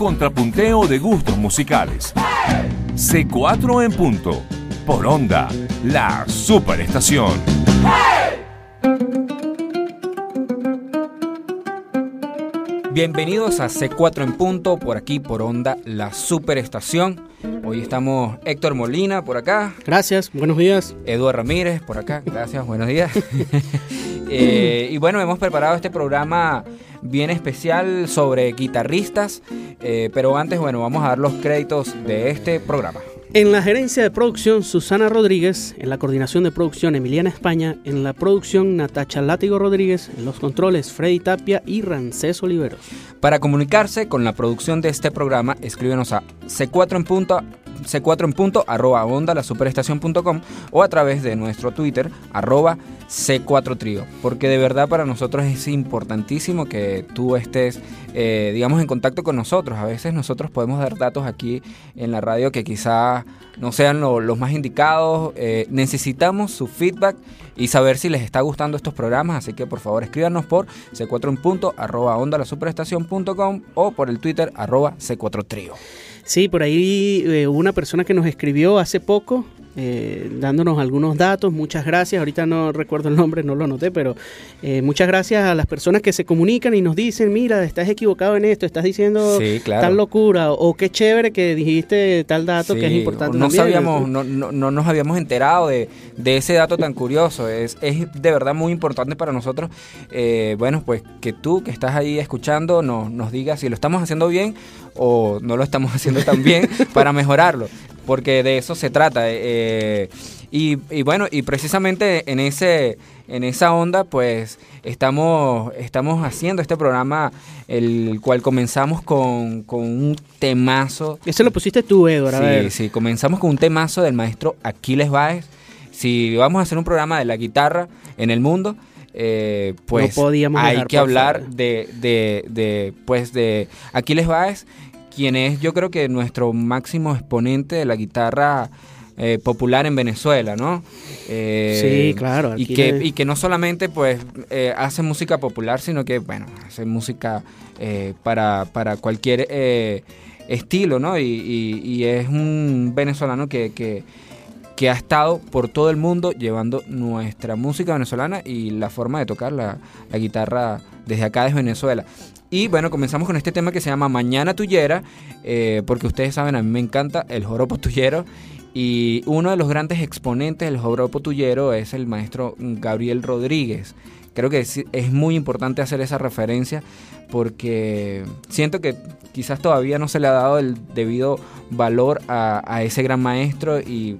Contrapunteo de gustos musicales. C4 en punto. Por onda, la superestación. Bienvenidos a C4 en punto, por aquí por onda, la superestación. Hoy estamos Héctor Molina por acá. Gracias, buenos días. Eduardo Ramírez por acá, gracias, buenos días. Eh, y bueno, hemos preparado este programa bien especial sobre guitarristas, eh, pero antes, bueno, vamos a dar los créditos de este programa. En la gerencia de producción, Susana Rodríguez. En la coordinación de producción, Emiliana España. En la producción, Natacha Látigo Rodríguez. En los controles, Freddy Tapia y Rancés Oliveros. Para comunicarse con la producción de este programa, escríbenos a C4 en punto C4 en punto, arroba onda la superestación.com o a través de nuestro Twitter, arroba C4 Trío. Porque de verdad para nosotros es importantísimo que tú estés, eh, digamos, en contacto con nosotros. A veces nosotros podemos dar datos aquí en la radio que quizá no sean los más indicados. Eh, necesitamos su feedback y saber si les está gustando estos programas. Así que por favor escríbanos por C4 en punto, arroba onda la superestación.com o por el Twitter, arroba C4 Trío. Sí, por ahí eh, una persona que nos escribió hace poco eh, dándonos algunos datos. Muchas gracias. Ahorita no recuerdo el nombre, no lo anoté, pero eh, muchas gracias a las personas que se comunican y nos dicen, mira, estás equivocado en esto, estás diciendo tal locura, o qué chévere que dijiste tal dato que es importante. No sabíamos, no, no, no, nos habíamos enterado de, de, ese dato tan curioso. Es, es de verdad muy importante para nosotros. Eh, bueno, pues que tú que estás ahí escuchando nos, nos digas si lo estamos haciendo bien o no lo estamos haciendo tan bien para mejorarlo porque de eso se trata. Eh, y, bueno, y precisamente en ese en esa onda, pues estamos, estamos haciendo este programa, el cual comenzamos con, un temazo. Eso lo pusiste tú, Eduardo. Sí, sí, comenzamos con un temazo del maestro Aquiles Báez. Si vamos a hacer un programa de la guitarra en el mundo, eh, pues hay que hablar de, de, de, pues de Aquiles Báez quien es yo creo que nuestro máximo exponente de la guitarra eh, popular en Venezuela, ¿no? Eh, sí, claro. Y que, y que no solamente pues eh, hace música popular, sino que, bueno, hace música para, para, cualquier estilo, ¿no? Y, es un venezolano que, que, que, ha estado por todo el mundo llevando nuestra música venezolana y la forma de tocar la, la guitarra desde acá desde Venezuela. Y bueno, comenzamos con este tema que se llama Mañana Tuyera, eh, porque ustedes saben, a mí me encanta el joropo tuyero. Y uno de los grandes exponentes del joropo tuyero es el maestro Gabriel Rodríguez. Creo que es, muy importante hacer esa referencia porque siento que quizás todavía no se le ha dado el debido valor a, a ese gran maestro y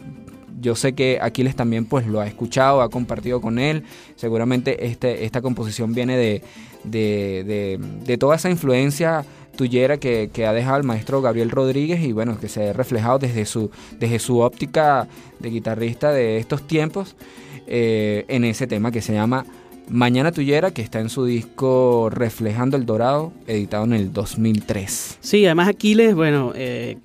yo sé que Aquiles también pues lo ha escuchado, ha compartido con él. Seguramente este, esta composición viene de, de, toda esa influencia tuyera que, ha dejado el maestro Gabriel Rodríguez y bueno, que se ha reflejado desde su, desde su óptica de guitarrista de estos tiempos eh, en ese tema que se llama Mañana Tuyera, que está en su disco Reflejando el Dorado, editado en el 2003. Sí, además Aquiles, bueno, eh,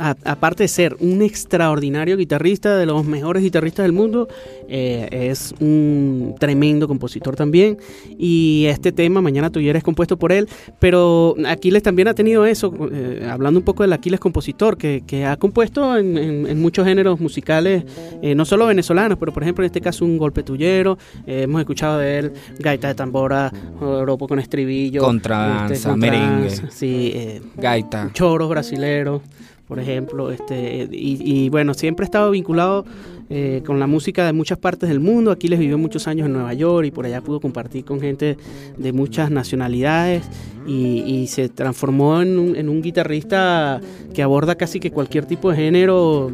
aparte de ser un extraordinario guitarrista, de los mejores guitarristas del mundo, eh, es un tremendo compositor también. Y este tema, Mañana Tuyera, es compuesto por él. Pero Aquiles también ha tenido eso, eh, hablando un poco del Aquiles compositor, que, ha compuesto en, muchos géneros musicales, eh, no solo venezolanos, pero por ejemplo en este caso un golpe tuyero. hemos escuchado de él gaita de tambora, ropo con estribillo, contranza, este, merengue, sí, gaita, choros brasileros por ejemplo, este, y, bueno, siempre he estado vinculado eh, con la música de muchas partes del mundo. Aquí les vivió muchos años en Nueva York y por allá pudo compartir con gente de muchas nacionalidades y, se transformó en un, guitarrista que aborda casi que cualquier tipo de género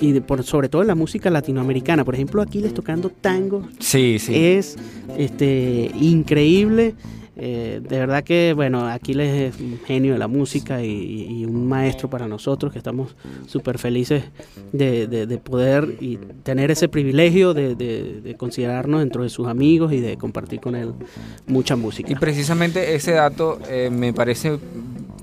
y por, sobre todo en la música latinoamericana. Por ejemplo, Aquiles tocando tango sí, sí. es este, increíble. Eh, de verdad que, bueno, Aquiles es un genio de la música y, un maestro para nosotros que estamos súper felices de, poder y tener ese privilegio de, considerarnos dentro de sus amigos y de compartir con él mucha música. Y precisamente ese dato eh, me parece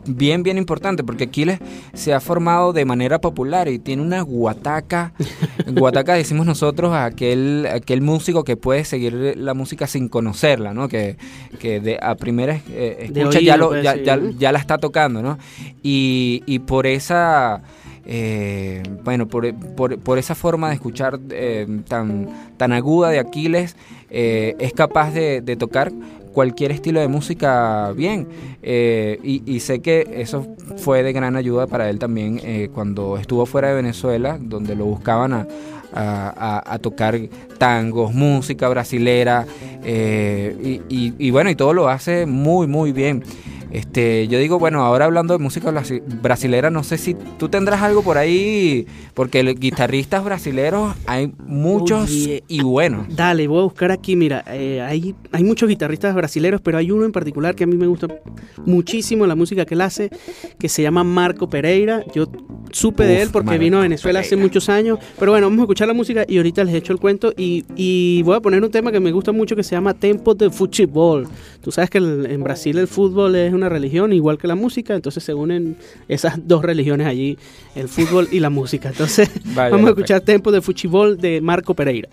bien, bien importante, porque Aquiles se ha formado de manera popular y tiene una guataca. guataca decimos nosotros a aquel, aquel músico que puede seguir la música sin conocerla, ¿no? Que, que de, a primera eh, escucha ya, lo, ya, ya, la está tocando, ¿no? Y, y por esa... Eh, bueno, por, por, por, esa forma de escuchar eh, tan, tan aguda de Aquiles, es capaz de, de, tocar cualquier estilo de música bien. Eh, y, sé que eso fue de gran ayuda para él también eh, cuando estuvo fuera de Venezuela, donde lo buscaban a, tocar tangos, música brasilera, eh, y, y, bueno, y todo lo hace muy, muy bien. Este, yo digo, bueno, ahora hablando de música brasilera, no sé si tú tendrás algo por ahí, porque guitarristas brasileros hay muchos y buenos. Dale, voy a buscar aquí, mira, eh, hay, hay muchos guitarristas brasileros, pero hay uno en particular que a mí me gusta muchísimo la música que él hace, que se llama Marco Pereira. Yo supe de él porque vino a Venezuela hace muchos años, pero bueno, vamos a escuchar la música y ahorita les echo el cuento y, y voy a poner un tema que me gusta mucho que se llama Tempo de Futebol. Tú sabes que en Brasil el fútbol es una religión igual que la música, entonces se unen esas dos religiones allí, el fútbol y la música. Entonces vamos a escuchar Tempo de Futebol de Marco Pereira.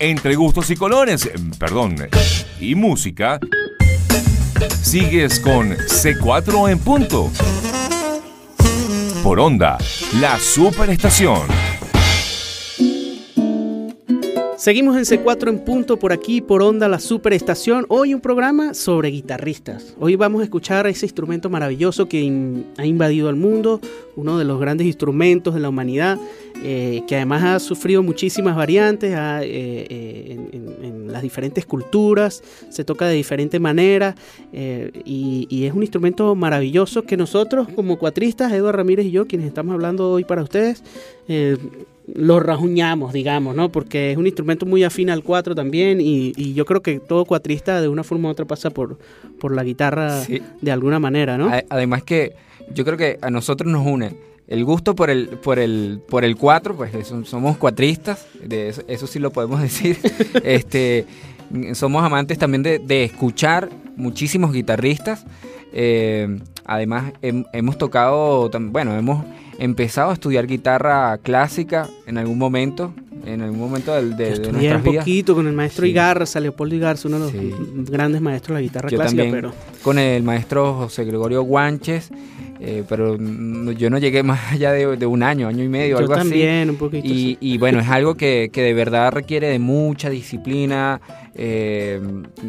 Entre gustos y colores, perdón, y música, sigues con C4 en punto. Por onda, la superestación. Seguimos en C4 en punto por aquí, por Onda, la superestación. Hoy un programa sobre guitarristas. Hoy vamos a escuchar ese instrumento maravilloso que ha invadido el mundo, uno de los grandes instrumentos de la humanidad, eh, que además ha sufrido muchísimas variantes eh, eh, en, las diferentes culturas, se toca de diferente manera y, y, es un instrumento maravilloso que nosotros como cuatristas, Eduardo Ramírez y yo, quienes estamos hablando hoy para ustedes, lo rajuñamos, digamos, ¿no? Porque es un instrumento muy afín al cuatro también y, yo creo que todo cuatrista de una forma u otra pasa por, por la guitarra de alguna manera, ¿no? Además que yo creo que a nosotros nos une el gusto por el por el por el cuatro, pues somos cuatristas, de eso, sí lo podemos decir. este somos amantes también de, escuchar muchísimos guitarristas. Eh, además hemos tocado, bueno, hemos empezado a estudiar guitarra clásica en algún momento, en algún momento de, de, un poquito con el maestro Igarza, Leopoldo Igarza, uno de los grandes maestros de la guitarra clásica, pero... con el maestro José Gregorio Guanches, eh, pero yo no llegué más allá de, un año, año y medio, yo algo también, un poquito. Y, y, bueno, es algo que, que, de verdad requiere de mucha disciplina. Eh,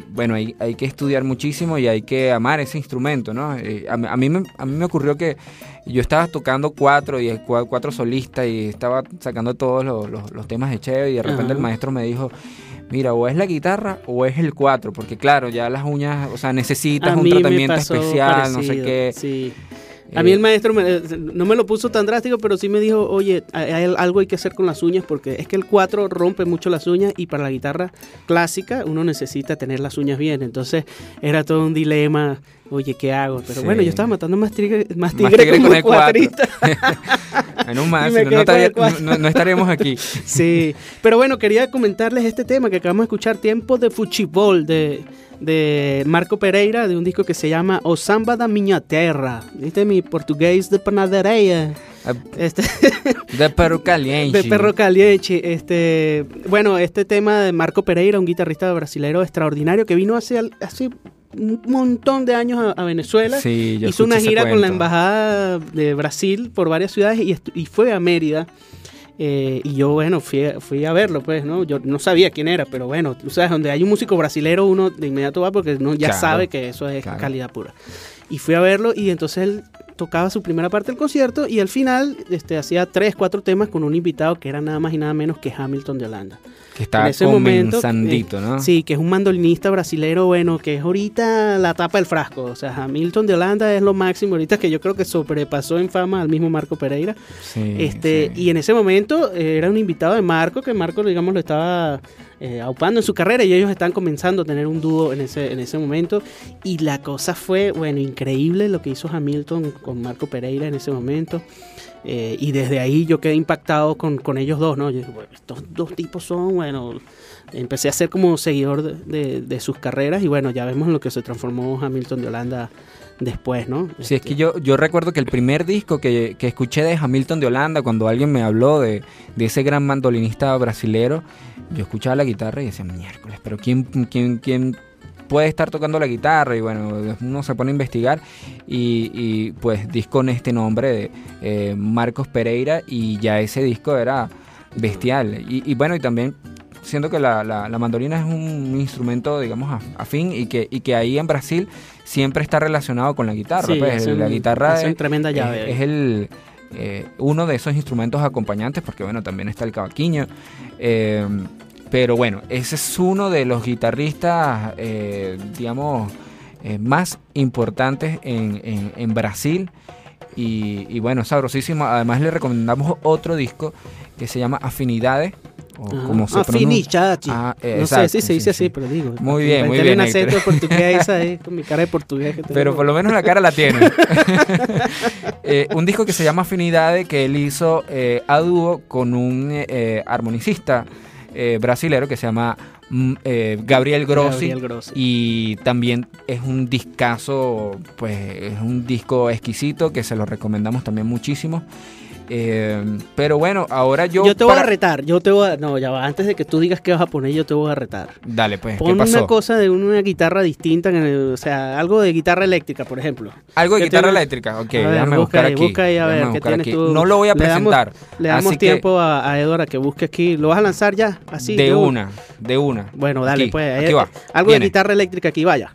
bueno, hay, hay, que estudiar muchísimo y hay que amar ese instrumento, ¿no? Eh, a, mí me, a mí me ocurrió que yo estaba tocando cuatro y cuatro solistas y estaba sacando todos los, los, temas de Cheo y de repente el maestro me dijo mira, o es la guitarra o es el cuatro, porque claro, ya las uñas, o sea, necesitas un tratamiento especial, no sé qué. Sí. A mí el maestro no me lo puso tan drástico, pero sí me dijo, oye, algo hay que hacer con las uñas porque es que el 4 rompe mucho las uñas y para la guitarra clásica uno necesita tener las uñas bien. Entonces era todo un dilema, oye, ¿qué hago? Pero bueno, yo estaba matando más tigre, más tigre, con, el cuatrista. en un más, no, no, estaríamos aquí. sí, pero bueno, quería comentarles este tema que acabamos de escuchar, Tiempo de Fuchibol, de de Marco Pereira, de un disco que se llama O Samba da Minha Terra. ¿Viste mi portugués de panadería? Ah, este, de perro caliente. De perro caliente. Este, bueno, este tema de Marco Pereira, un guitarrista brasileño extraordinario que vino hace, hace un montón de años a, Venezuela. Hizo una gira con la embajada de Brasil por varias ciudades y, y fue a Mérida. Eh, y yo, bueno, fui, fui a verlo, pues, ¿no? Yo no sabía quién era, pero bueno, tú sabes, donde hay un músico brasilero, uno de inmediato va porque no, ya sabe que eso es calidad pura. Y fui a verlo y entonces él tocaba su primera parte del concierto y al final este, hacía tres, cuatro temas con un invitado que era nada más y nada menos que Hamilton de Holanda. Que está en ese momento, eh, ¿no? Sí, que es un mandolinista brasilero, bueno, que es ahorita la tapa del frasco. O sea, Hamilton de Holanda es lo máximo ahorita que yo creo que sobrepasó en fama al mismo Marco Pereira. Sí, este, Y en ese momento eh, era un invitado de Marco, que Marco, digamos, lo estaba eh, aupando en su carrera y ellos están comenzando a tener un dúo en ese, en ese momento. Y la cosa fue, bueno, increíble lo que hizo Hamilton con Marco Pereira en ese momento. Eh, y desde ahí yo quedé impactado con, con ellos dos, ¿no? estos dos tipos son, bueno, empecé a ser como seguidor de, de, sus carreras y bueno, ya vemos en lo que se transformó Hamilton de Holanda después, ¿no? Sí, es que yo, yo recuerdo que el primer disco que, que escuché de Hamilton de Holanda, cuando alguien me habló de, de, ese gran mandolinista brasilero, yo escuchaba la guitarra y decía, miércoles, pero ¿quién, quién, quién puede estar tocando la guitarra y bueno, uno se pone a investigar y, pues disco con este nombre de eh, Marcos Pereira y ya ese disco era bestial. Y, bueno, y también siento que la, la, mandolina es un instrumento, digamos, afín y que, y que ahí en Brasil siempre está relacionado con la guitarra. pues, la guitarra es, tremenda llave. Es, el... Eh, uno de esos instrumentos acompañantes, porque bueno, también está el cavaquinho. Eh, pero bueno, ese es uno de los guitarristas, eh, digamos, eh, más importantes en, Brasil. Y, bueno, sabrosísimo. Además le recomendamos otro disco que se llama Afinidades. O como se Ah, no sé si se dice así, pero digo. Muy bien, muy bien. acento portugués ahí, con mi cara de portugués. pero por lo menos la cara la tiene. Eh, un disco que se llama Afinidades que él hizo a dúo con un armonicista eh, brasilero que se llama mm, eh, Gabriel, Grossi, y también es un discazo, pues es un disco exquisito que se lo recomendamos también muchísimo. Eh, pero bueno, ahora yo. Yo te voy para- a retar, yo te voy a. No, ya va, antes de que tú digas qué vas a poner, yo te voy a retar. Dale, pues, ¿qué Pon pasó? una cosa de una guitarra distinta, o sea, algo de guitarra eléctrica, por ejemplo. Algo de ¿Qué guitarra eléctrica. Ok, A ver, déjame busca buscar ahí, aquí. busca ahí, a ver, ¿qué tienes tú? No lo voy a Le damos- presentar. Le damos tiempo a, a Edward a que busque aquí. ¿Lo vas a lanzar ya? Así. de una, de una. Bueno, dale, Aquí, pues. Aquí va. Algo Viene. de guitarra eléctrica aquí, vaya.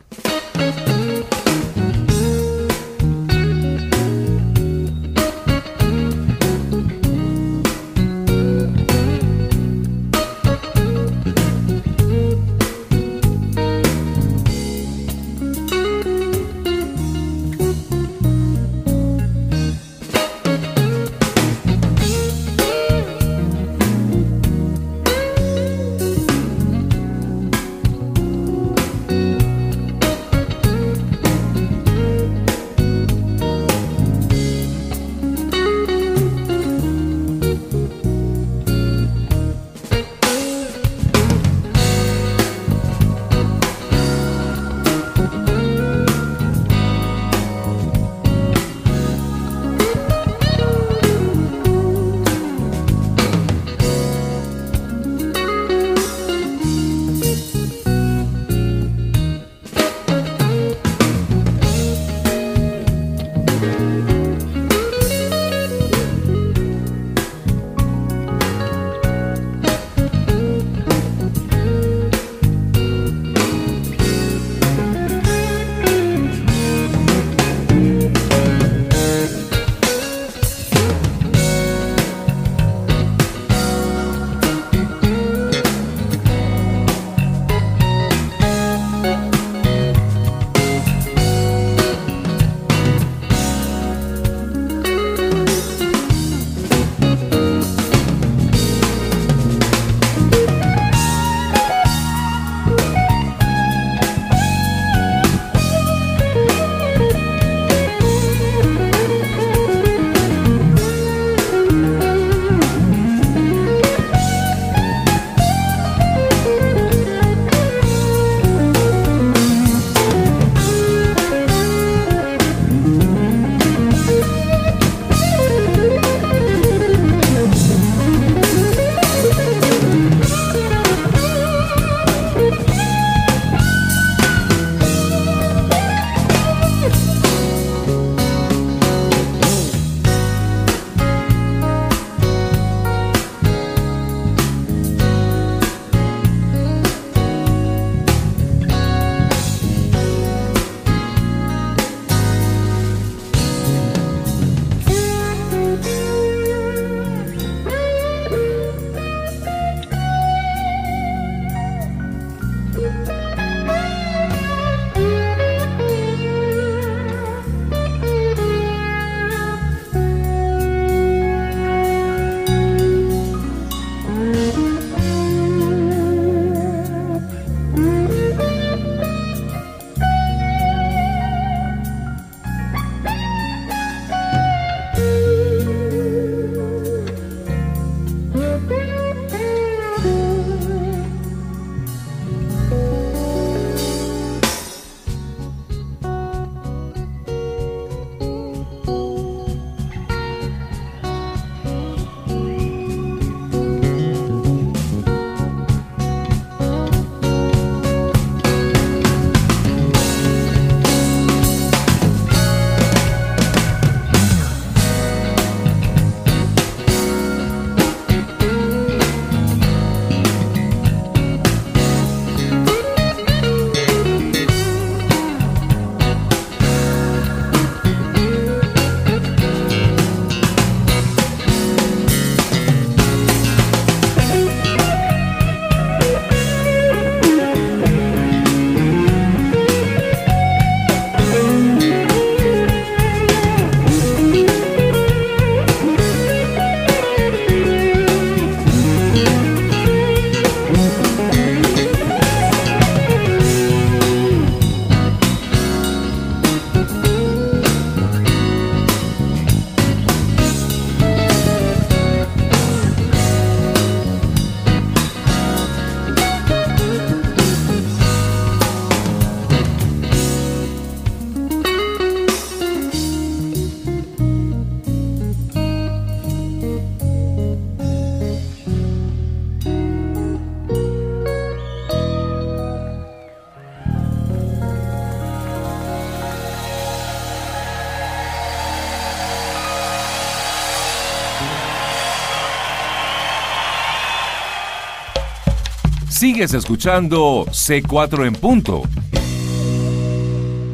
Sigues escuchando C4 en punto.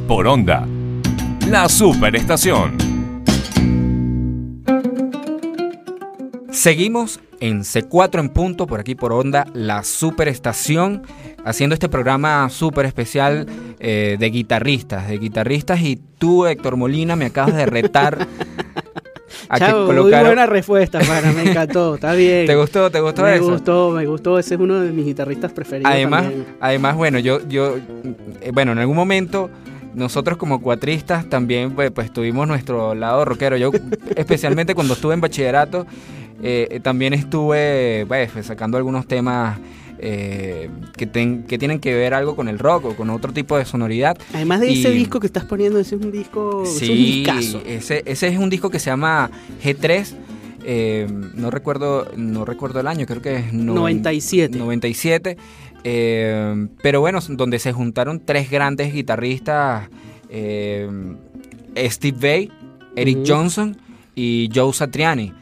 Por onda. La superestación. Seguimos en C4 en punto, por aquí por onda, la superestación, haciendo este programa súper especial eh, de guitarristas, de guitarristas y tú, Héctor Molina, me acabas de retar a Chavo, que. Muy buena respuesta, para, me encantó, está bien. ¿Te gustó, te gustó me eso? Me gustó, me gustó, ese es uno de mis guitarristas preferidos Además, además bueno, yo, yo, eh, bueno, en algún momento nosotros como cuatristas también pues, pues, tuvimos nuestro lado rockero. Yo especialmente cuando estuve en bachillerato eh, también estuve pues, sacando algunos temas eh, que, que, tienen que ver algo con el rock o con otro tipo de sonoridad. Además de ese disco que estás poniendo, ese es un disco, sí, Ese, ese es un disco que se llama G3. Eh, no recuerdo no recuerdo el año, creo que es 97. 97. pero bueno, donde se juntaron tres grandes guitarristas, Steve Vai, Eric Johnson y Joe Satriani.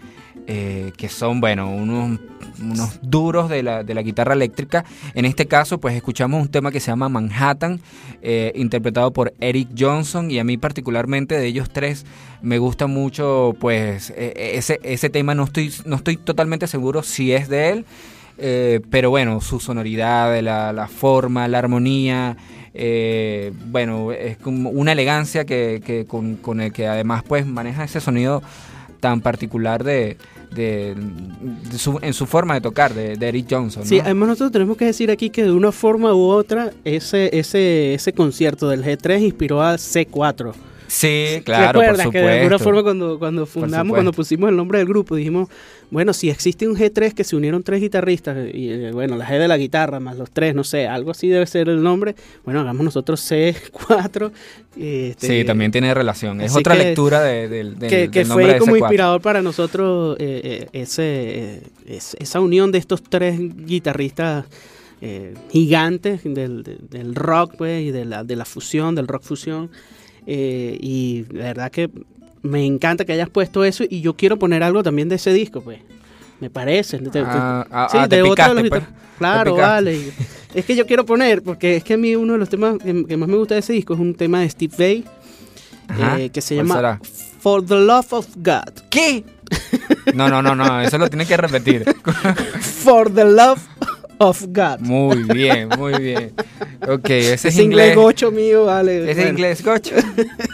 Eh, que son, bueno, unos, unos duros de la, de la, guitarra eléctrica. En este caso, pues escuchamos un tema que se llama Manhattan, eh, interpretado por Eric Johnson, y a mí particularmente de ellos tres me gusta mucho, pues, e, e, ese, ese tema no estoy, no estoy totalmente seguro si es de él. Eh, pero bueno, su sonoridad, la, la forma, la armonía, bueno, es como una elegancia que, que con, con, el que además pues maneja ese sonido tan particular de, de, su, en su forma de tocar, de, Eric Johnson. Sí, además nosotros tenemos que decir aquí que de una forma u otra ese, ese, ese concierto del G3 inspiró al C4. Sí, claro, por supuesto. que de alguna forma cuando, cuando fundamos, cuando pusimos el nombre del grupo, dijimos, bueno, si existe un G3 que se unieron tres guitarristas, y eh, bueno, la G de la guitarra más los tres, no sé, algo así debe ser el nombre, bueno, hagamos nosotros C4. Este, sí, también tiene relación. Es otra lectura de, del que, que fue como inspirador para nosotros eh, eh, ese, esa unión de estos tres guitarristas. gigantes del, del, rock pues, y de la, de la fusión, del rock fusión. Eh, y la verdad que me encanta que hayas puesto eso y yo quiero poner algo también de ese disco, pues. Me parece. Ah, ah, sí, ah, de otro pues. Claro, vale. es que yo quiero poner, porque es que a mí uno de los temas que, más me gusta de ese disco es un tema de Steve Vai, eh, que se llama For the Love of God. ¿Qué? No, no, no, no, eso lo tiene que repetir. For the Love of God. Muy bien, muy bien. Ok, ese, es inglés. gocho mío, vale. Ese es inglés gocho.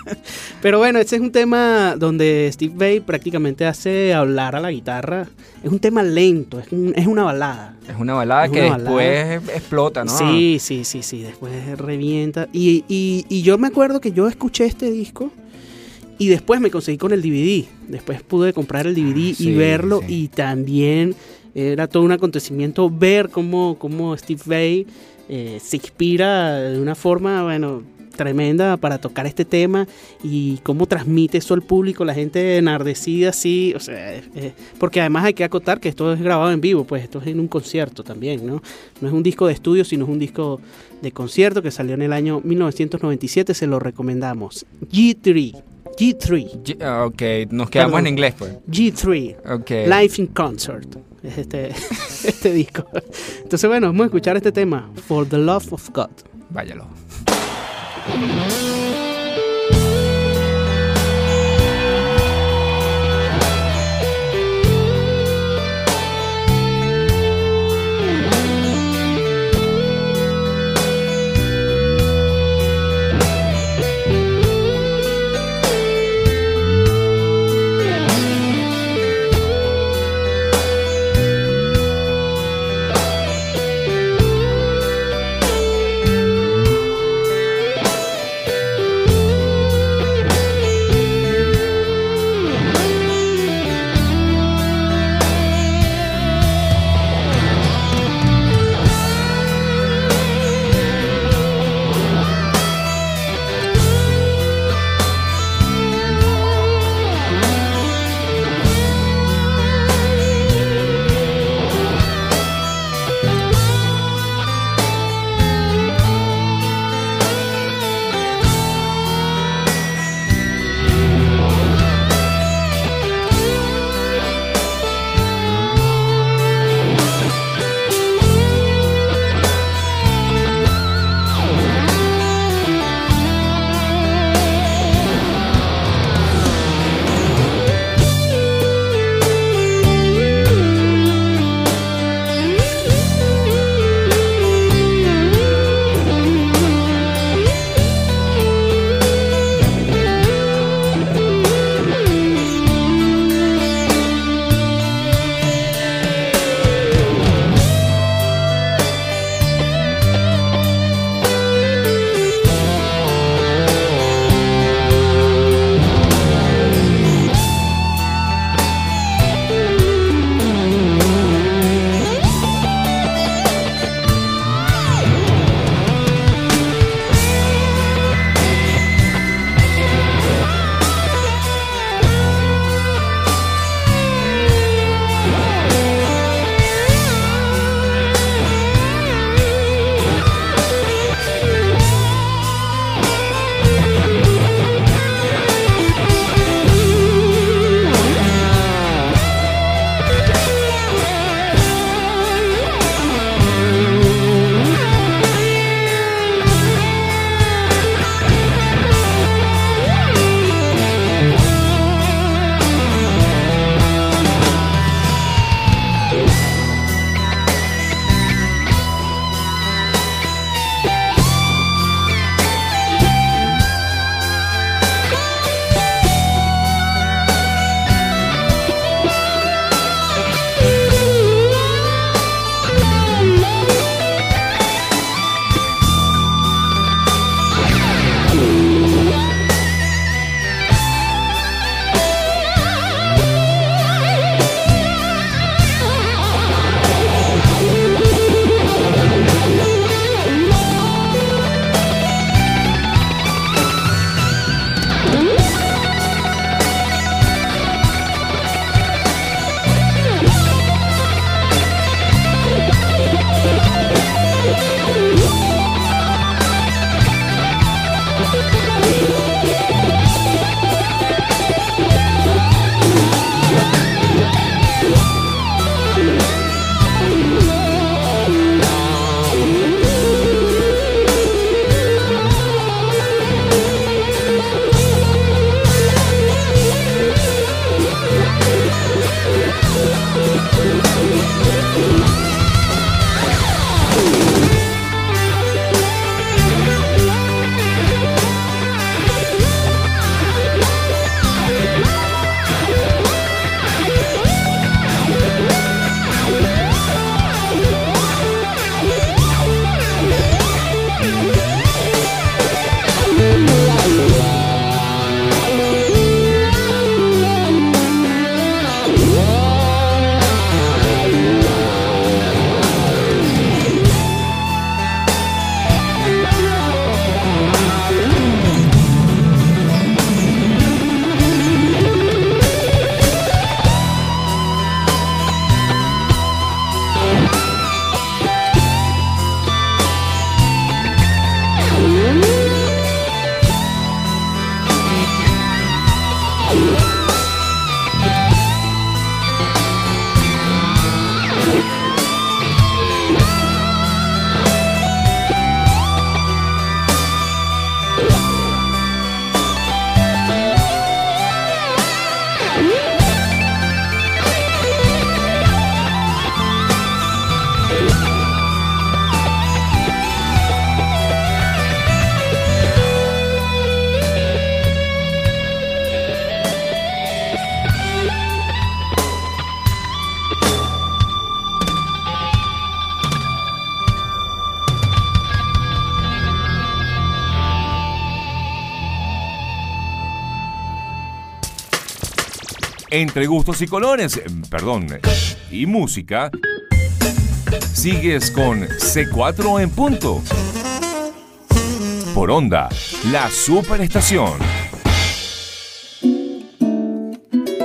Pero bueno, ese es un tema donde Steve Vai prácticamente hace hablar a la guitarra. Es un tema lento, es, es una balada. Es una balada que después explota, ¿no? Sí, sí, sí, sí, después revienta. Y, y, y yo me acuerdo que yo escuché este disco y después me conseguí con el DVD. Después pude comprar el DVD y verlo y también era todo un acontecimiento ver cómo, cómo Steve Vai eh, se inspira de una forma, bueno, tremenda para tocar este tema y cómo transmite eso al público, la gente enardecida así, o sea, porque además hay que acotar que esto es grabado en vivo, pues esto es en un concierto también, ¿no? No es un disco de estudio, sino es un disco de concierto que salió en el año 1997, se lo recomendamos. G3. G3. Ah, ok, nos quedamos en inglés pues. G3. Okay. Live in Concert es este, este disco. Entonces, bueno, vamos a escuchar este tema, For the Love of God. Váyalo. Entre gustos y colores, perdón, y música, sigues con C4 en punto. Por onda, la superestación.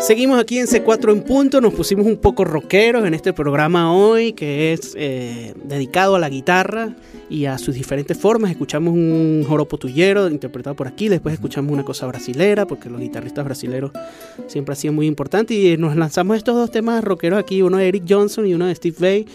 Seguimos aquí en C4 en punto, nos pusimos un poco rockeros en este programa hoy que es eh, dedicado a la guitarra y a sus diferentes formas. Escuchamos un joropo tuyero interpretado por aquí, después escuchamos una cosa brasilera, porque los guitarristas brasileros siempre han sido muy importantes y nos lanzamos estos dos temas rockeros aquí, uno de Eric Johnson y uno de Steve Vai.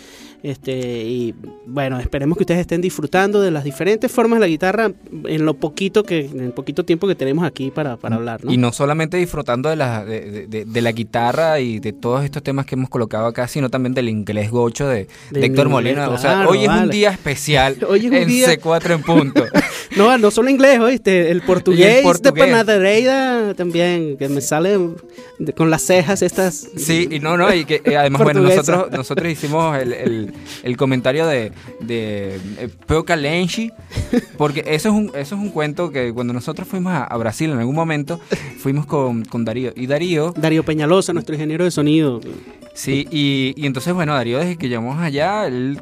Este, y bueno, esperemos que ustedes estén disfrutando de las diferentes formas de la guitarra en lo poquito que, en el poquito tiempo que tenemos aquí para, para hablar. Y no solamente disfrutando de la, de, de, la guitarra y de todos estos temas que hemos colocado acá, sino también del inglés gocho de, Héctor Molina. o sea, hoy es un día especial hoy es un en C4 en punto. no, no solo inglés, oíste, el portugués, el portugués. de Panadereida también, que me sale con las cejas estas. Sí, y no, no, y que eh, además, bueno, nosotros, nosotros hicimos el el comentario de, de eh, Peo Calenchi, porque eso es, un, eso es un cuento que cuando nosotros fuimos a, Brasil en algún momento, fuimos con, con, Darío. Y Darío... Darío Peñalosa, nuestro ingeniero de sonido. Sí, y, y entonces, bueno, Darío desde que llegamos allá, él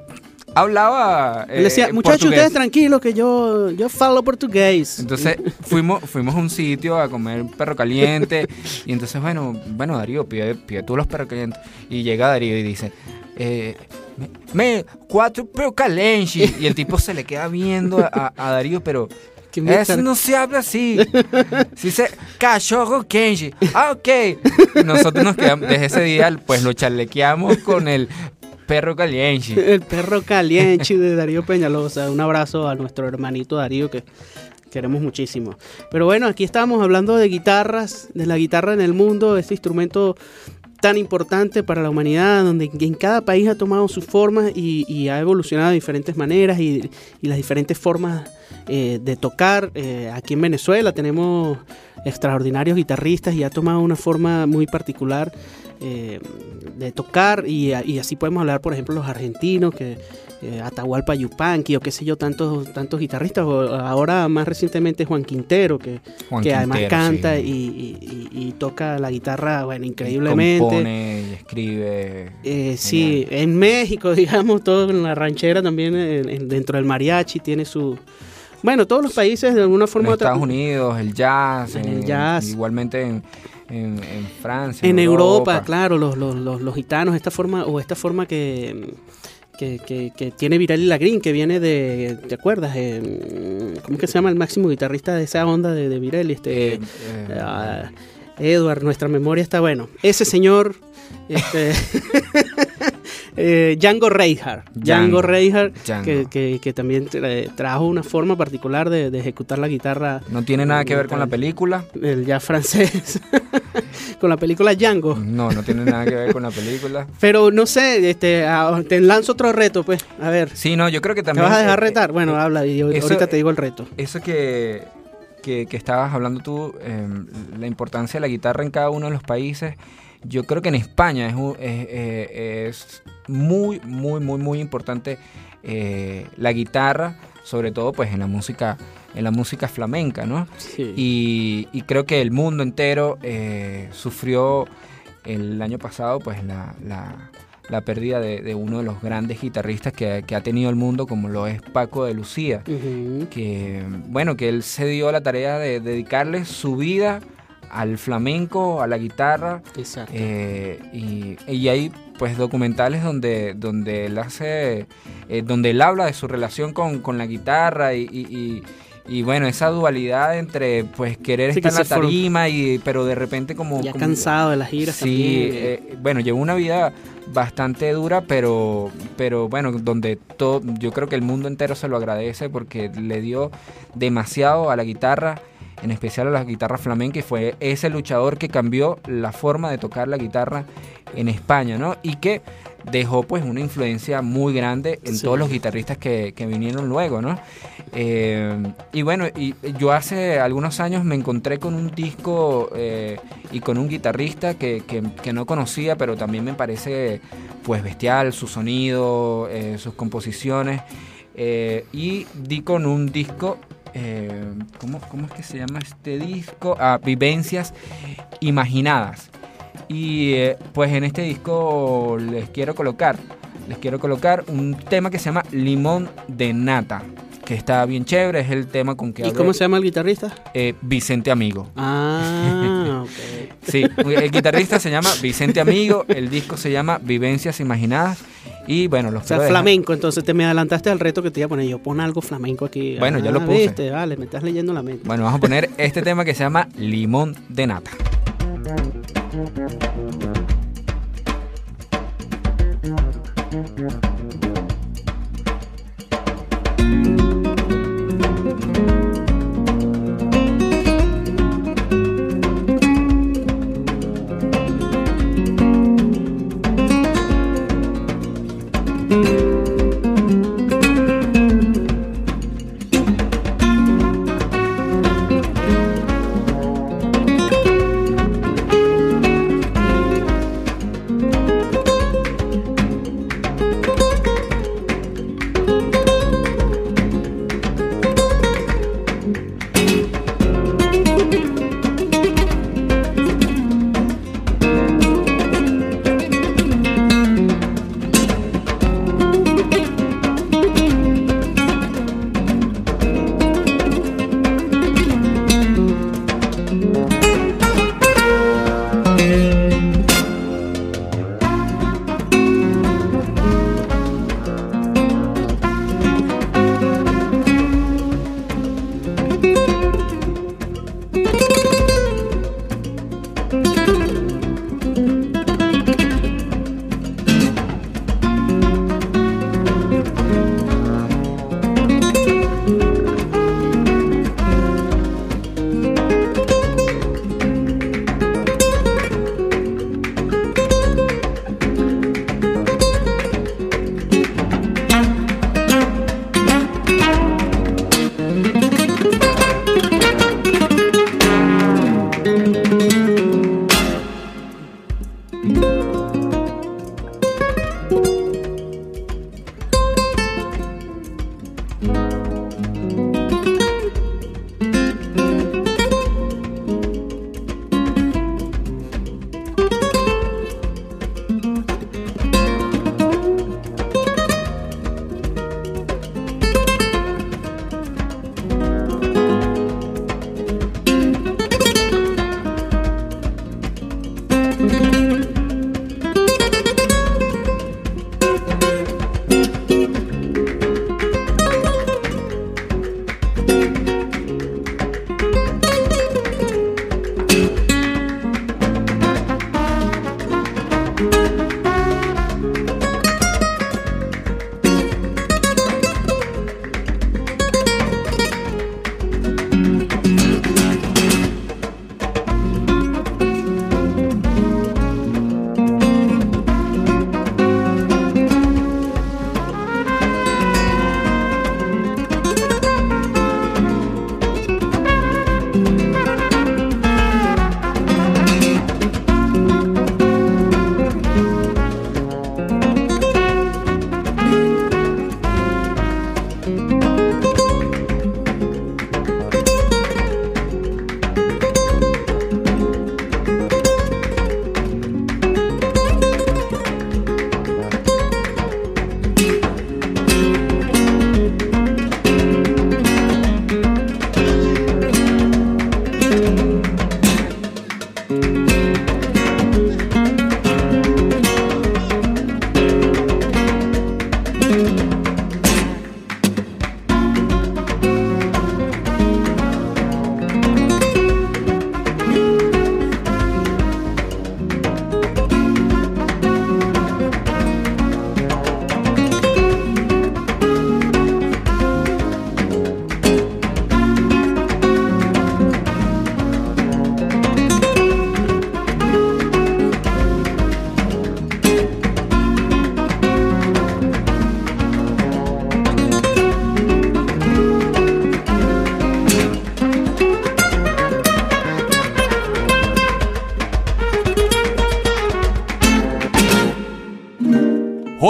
hablaba. Eh, decía, muchachos, ustedes tranquilos que yo, yo falo portugués. Entonces fuimos, fuimos a un sitio a comer perro caliente. y entonces, bueno, bueno, Darío, pide, pide tú los perros calientes. Y llega Darío y dice, eh, me, cuatro pero caliente. Y el tipo se le queda viendo a, Darío, pero eso no se habla así. Se dice cachorro Kenji. Ah, ok. Nosotros nos quedamos, desde ese día, pues lo chalequeamos con el perro caliente. El perro caliente de Darío Peñalosa. Un abrazo a nuestro hermanito Darío que queremos muchísimo. Pero bueno, aquí estamos hablando de guitarras, de la guitarra en el mundo, este instrumento tan importante para la humanidad, donde en cada país ha tomado sus formas y, ha evolucionado de diferentes maneras y, las diferentes formas eh, de tocar. Eh, aquí en Venezuela tenemos extraordinarios guitarristas y ha tomado una forma muy particular eh, de tocar y, así podemos hablar, por ejemplo, los argentinos que eh, Atahualpa Yupanqui o qué sé yo, tantos, tantos guitarristas, o ahora más recientemente Juan Quintero, que, que además canta y, toca la guitarra, bueno, increíblemente. compone y escribe. Eh, sí, en México, digamos, todo en la ranchera también, dentro del mariachi, tiene su... Bueno, todos los países de alguna forma... En Estados Unidos, el jazz. En el jazz. Igualmente en, en, Francia. En, Europa, claro, los, los, los, los, gitanos, esta forma, o esta forma que que, que, tiene Virali Lagrin, que viene de, ¿te acuerdas? Eh, ¿Cómo que se llama el máximo guitarrista de esa onda de, de Virali? Este, eh, eh, ah, Edward, nuestra memoria está bueno. Ese señor, este, Django Reinhardt. Django, Reinhardt, que, que, también trajo una forma particular de, de, ejecutar la guitarra. ¿No tiene nada que ver con la película? El jazz francés. con la película Django. No, no tiene nada que ver con la película. Pero no sé, este, te lanzo otro reto, pues. A ver. Sí, no, yo creo que también. ¿Te vas a dejar eh, retar? Bueno, eh, habla y ahorita te digo el reto. Eso que, que, estabas hablando tú, em, la importancia de la guitarra en cada uno de los países. Yo creo que en España es, eh, es, muy, muy, muy, muy importante la guitarra, sobre todo pues en la música en la música flamenca, ¿no? Y, creo que el mundo entero eh, sufrió el año pasado pues la, la, pérdida de, uno de los grandes guitarristas que, ha tenido el mundo, como lo es Paco de Lucía, que bueno, que él se dio la tarea de dedicarle su vida al flamenco, a la guitarra. Exacto. Eh, y, hay pues documentales donde, donde él hace, eh, donde él habla de su relación con, con la guitarra y, y bueno, esa dualidad entre pues querer estar en la tarima y pero de repente como ya cansado de las giras sí eh, bueno llevó una vida bastante dura pero pero bueno donde todo yo creo que el mundo entero se lo agradece porque le dio demasiado a la guitarra en especial a la guitarra flamenca y fue ese luchador que cambió la forma de tocar la guitarra en España no y que dejó pues una influencia muy grande en todos los guitarristas que, que vinieron luego, ¿no? Eh, y bueno, y yo hace algunos años me encontré con un disco eh, y con un guitarrista que, que, no conocía, pero también me parece pues bestial, su sonido, eh, sus composiciones. y di con un disco ¿cómo, ¿cómo, es que se llama este disco? Ah, Vivencias Imaginadas. Y eh, pues en este disco les quiero colocar, les quiero colocar un tema que se llama Limón de Nata que está bien chévere, es el tema con que... ¿Y cómo se llama el guitarrista? Eh, Vicente Amigo. Ah, ok. sí, el guitarrista se llama Vicente Amigo, el disco se llama Vivencias Imaginadas. Y bueno, los O sea, flamenco, entonces te me adelantaste al reto que te iba a poner yo. Pon algo flamenco aquí. Bueno, ya lo ah, puse. Viste, vale, me estás leyendo la mente. Bueno, vamos a poner este tema que se llama Limón de Nata. Thank you. Música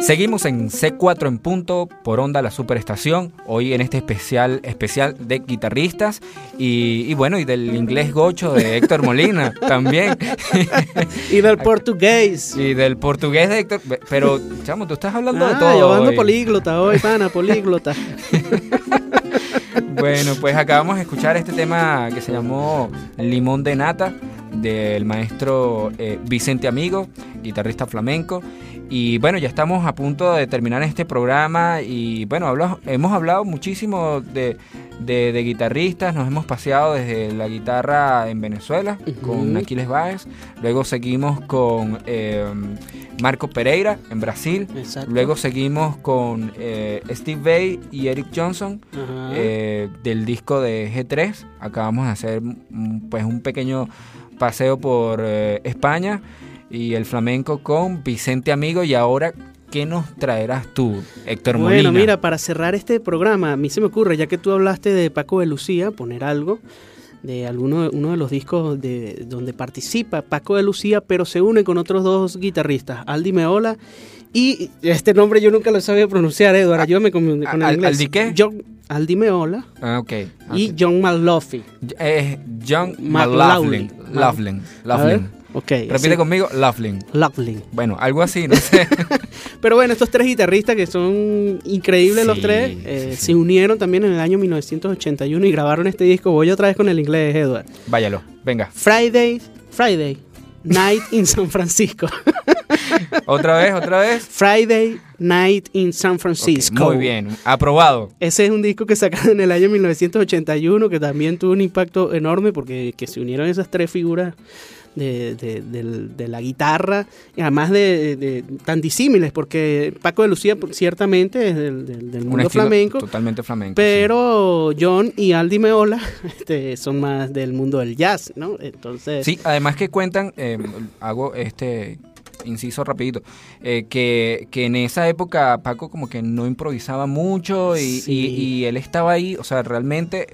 Seguimos en C4 en punto por onda la superestación, hoy en este especial especial de guitarristas y, bueno, y del inglés gocho de Héctor Molina también. y del portugués. Y del portugués de Héctor, pero chamo, tú estás hablando de Ah, todo. Yo ando hoy. políglota hoy, pana, políglota. Bueno, pues acabamos de escuchar este tema que se llamó Limón de Nata del maestro eh, Vicente Amigo, guitarrista flamenco. Y bueno, ya estamos a punto de terminar este programa y bueno, hablo- hemos hablado muchísimo de, de- de guitarristas, nos hemos paseado desde la guitarra en Venezuela con. Aquiles Báez, luego seguimos con eh, Marco Pereira en Brasil, Exacto. luego seguimos con eh, Steve Vai y Eric Johnson eh, del disco de G3. Acabamos de hacer mm, pues un pequeño paseo por eh, España y el flamenco con Vicente Amigo. Y ahora, ¿qué nos traerás tú, Héctor Molina? Bueno, mira, para cerrar este programa, a mí se me ocurre, ya que tú hablaste de Paco de Lucía, poner algo de alguno uno de los discos de donde participa Paco de Lucía, pero se une con otros dos guitarristas, Aldi Meola y este nombre yo nunca lo sabía pronunciar, Eduardo, ayúdame con, con el inglés. ¿Aldi qué? John, Aldi Meola Ah, ok. y. John McLaughlin. Eh, John McLaughlin. McLaughlin. Ok. Repite conmigo, Laughlin. Laughlin. Bueno, algo así, no sé. Pero bueno, estos tres guitarristas que son increíbles los tres, eh, sí. se unieron también en el año 1981 y grabaron este disco. Voy otra vez con el inglés, Edward. Váyalo, venga. Friday, Friday, Night in San Francisco. Otra vez, otra vez. Friday Night in San Francisco. muy bien, aprobado. Ese es un disco que sacaron en el año 1981 que también tuvo un impacto enorme porque que se unieron esas tres figuras de, de- del- de la guitarra además de, de- tan disímiles porque Paco de Lucía ciertamente es del, del- del Un mundo flamenco Totalmente flamenco. sí. pero John y Aldi Meola este, son más del mundo del jazz, ¿no? Entonces, Sí, además que cuentan, eh, hago este inciso rapidito, eh, que, que en esa época Paco como que no improvisaba mucho y, Sí. y- y él estaba ahí, o sea, realmente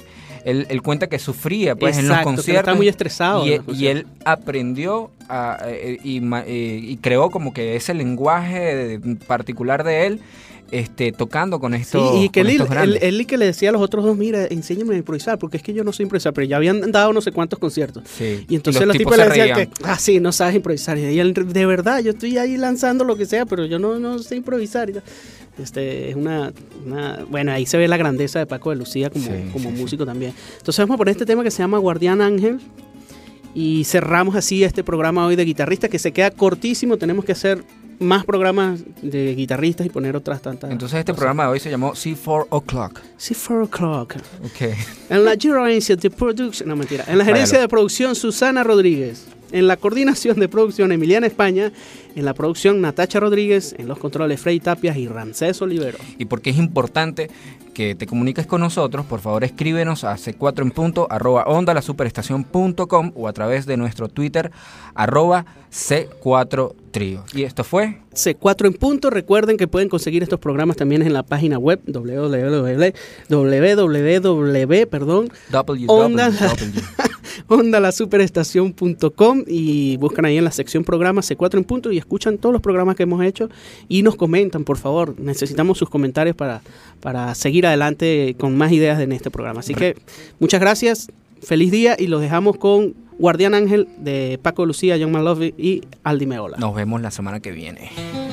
él, él cuenta que sufría pues en los conciertos. está muy estresado Y, y él aprendió a- eh, y, ma- eh, y creó como que ese lenguaje particular de él, este, tocando con Sí, estos, y que él, él, que le decía a los otros dos, mira, enséñame a improvisar, porque es que yo no sé improvisar, pero ya habían dado no sé cuántos conciertos. Sí, Y entonces los, tipos, se le decían que, ah, sí, no sabes improvisar. Y él, de verdad, yo estoy ahí lanzando lo que sea, pero yo no, no sé improvisar. Este, es una, una- Bueno, ahí se ve la grandeza de Paco de Lucía como, Sí, como sí, sí. músico también. Entonces vamos a poner este tema que se llama Guardián Ángel. Y cerramos así este programa hoy de guitarristas que se queda cortísimo. Tenemos que hacer más programas de guitarristas y poner otras tantas. Entonces este cosas. programa de hoy se llamó C4 O'Clock. Sí, four o'clock. Ok. En la gerencia de producción, no mentira, en la gerencia Váyalo. de producción Susana Rodríguez, en la coordinación de producción Emiliana España, en la producción Natacha Rodríguez, en los controles Frey Tapias y Ramsés Olivero. Y porque es importante que te comuniques con nosotros, por favor escríbenos a c4 en punto arroba onda la superestación.com o a través de nuestro Twitter arroba c4 trío. Y esto fue C4 en punto, recuerden que pueden conseguir estos programas también en la página web www, www, perdón, Onda. ondalasuperestación.com y buscan ahí en la sección programas C4 en punto y escuchan todos los programas que hemos hecho y nos comentan, por favor. Necesitamos sus comentarios para, para seguir adelante con más ideas en este programa. Así que muchas gracias, feliz día y los dejamos con Guardián Ángel de Paco Lucía, John Malove y Aldi Meola. Nos vemos la semana que viene.